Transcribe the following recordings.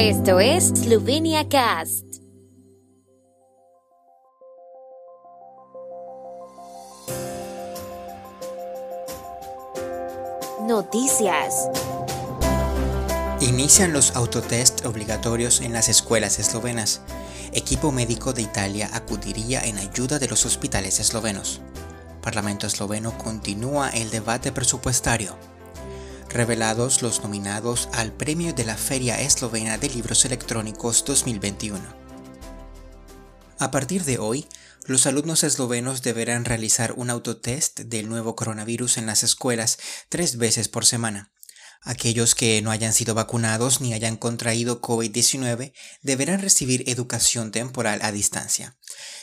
Esto es Slovenia Cast. Noticias. Inician los autotest obligatorios en las escuelas eslovenas. Equipo médico de Italia acudiría en ayuda de los hospitales eslovenos. Parlamento esloveno continúa el debate presupuestario. Revelados los nominados al premio de la Feria Eslovena de Libros Electrónicos 2021. A partir de hoy, los alumnos eslovenos deberán realizar un autotest del nuevo coronavirus en las escuelas tres veces por semana. Aquellos que no hayan sido vacunados ni hayan contraído COVID-19 deberán recibir educación temporal a distancia.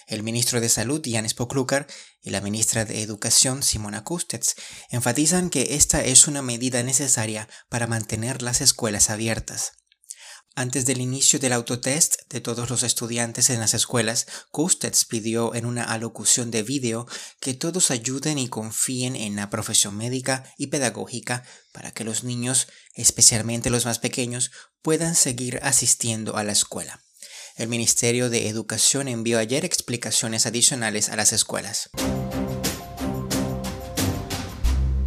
El ministro de Salud, Jan Spoklukar, y la ministra de Educación, Simona Kustets, enfatizan que esta es una medida necesaria para mantener las escuelas abiertas. Antes del inicio del autotest de todos los estudiantes en las escuelas, Kustets pidió en una alocución de vídeo que todos ayuden y confíen en la profesión médica y pedagógica para que los niños, especialmente los más pequeños, puedan seguir asistiendo a la escuela. El Ministerio de Educación envió ayer explicaciones adicionales a las escuelas.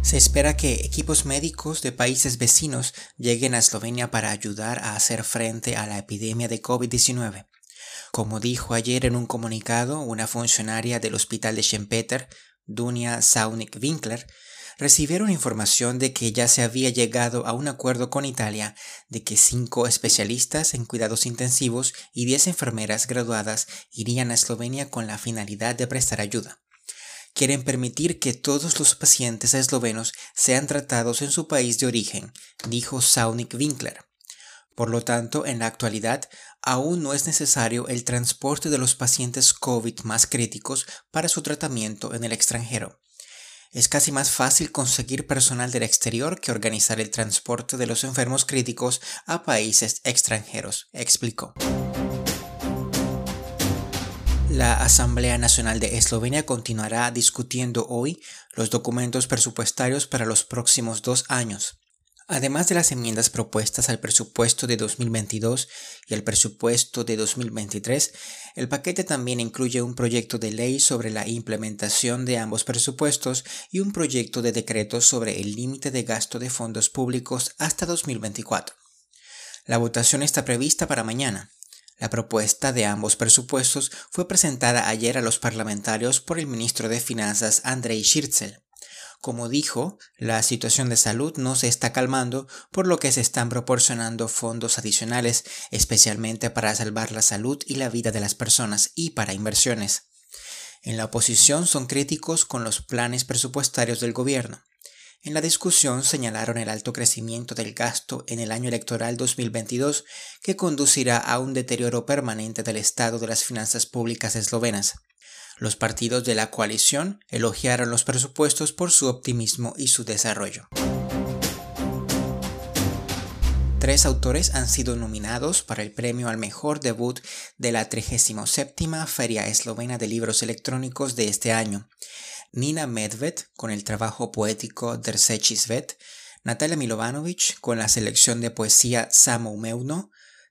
Se espera que equipos médicos de países vecinos lleguen a Eslovenia para ayudar a hacer frente a la epidemia de COVID-19. Como dijo ayer en un comunicado una funcionaria del hospital de Schempeter, Dunia Saunik-Winkler, recibieron información de que ya se había llegado a un acuerdo con Italia de que cinco especialistas en cuidados intensivos y diez enfermeras graduadas irían a Eslovenia con la finalidad de prestar ayuda quieren permitir que todos los pacientes eslovenos sean tratados en su país de origen, dijo Saunik Winkler. Por lo tanto, en la actualidad, aún no es necesario el transporte de los pacientes COVID más críticos para su tratamiento en el extranjero. Es casi más fácil conseguir personal del exterior que organizar el transporte de los enfermos críticos a países extranjeros, explicó. La Asamblea Nacional de Eslovenia continuará discutiendo hoy los documentos presupuestarios para los próximos dos años. Además de las enmiendas propuestas al presupuesto de 2022 y el presupuesto de 2023, el paquete también incluye un proyecto de ley sobre la implementación de ambos presupuestos y un proyecto de decreto sobre el límite de gasto de fondos públicos hasta 2024. La votación está prevista para mañana. La propuesta de ambos presupuestos fue presentada ayer a los parlamentarios por el ministro de Finanzas Andrei Schirtzel. Como dijo, la situación de salud no se está calmando, por lo que se están proporcionando fondos adicionales, especialmente para salvar la salud y la vida de las personas y para inversiones. En la oposición son críticos con los planes presupuestarios del gobierno. En la discusión señalaron el alto crecimiento del gasto en el año electoral 2022 que conducirá a un deterioro permanente del estado de las finanzas públicas eslovenas. Los partidos de la coalición elogiaron los presupuestos por su optimismo y su desarrollo. Tres autores han sido nominados para el premio al mejor debut de la 37 Feria Eslovena de Libros Electrónicos de este año. Nina Medved con el trabajo poético Dersechi Svet, Natalia Milovanovic con la selección de poesía Samo Meuno,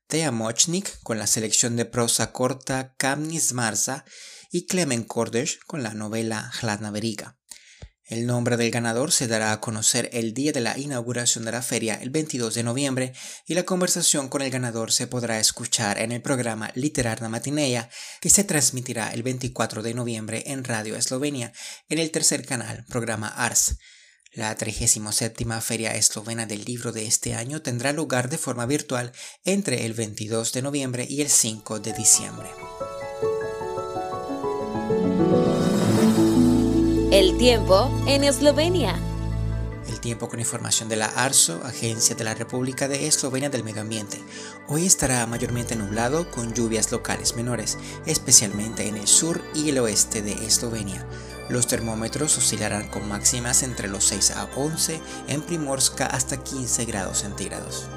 Tea Mochnik con la selección de prosa corta Kamnis Marza y Clemen Kordesh con la novela Hladna Veriga. El nombre del ganador se dará a conocer el día de la inauguración de la feria, el 22 de noviembre, y la conversación con el ganador se podrá escuchar en el programa Literarna Matineia, que se transmitirá el 24 de noviembre en Radio Eslovenia, en el tercer canal, programa ARS. La 37 Feria Eslovena del Libro de este año tendrá lugar de forma virtual entre el 22 de noviembre y el 5 de diciembre. El tiempo en Eslovenia. El tiempo con información de la ARSO, Agencia de la República de Eslovenia del Medio Ambiente. Hoy estará mayormente nublado con lluvias locales menores, especialmente en el sur y el oeste de Eslovenia. Los termómetros oscilarán con máximas entre los 6 a 11, en Primorska hasta 15 grados centígrados.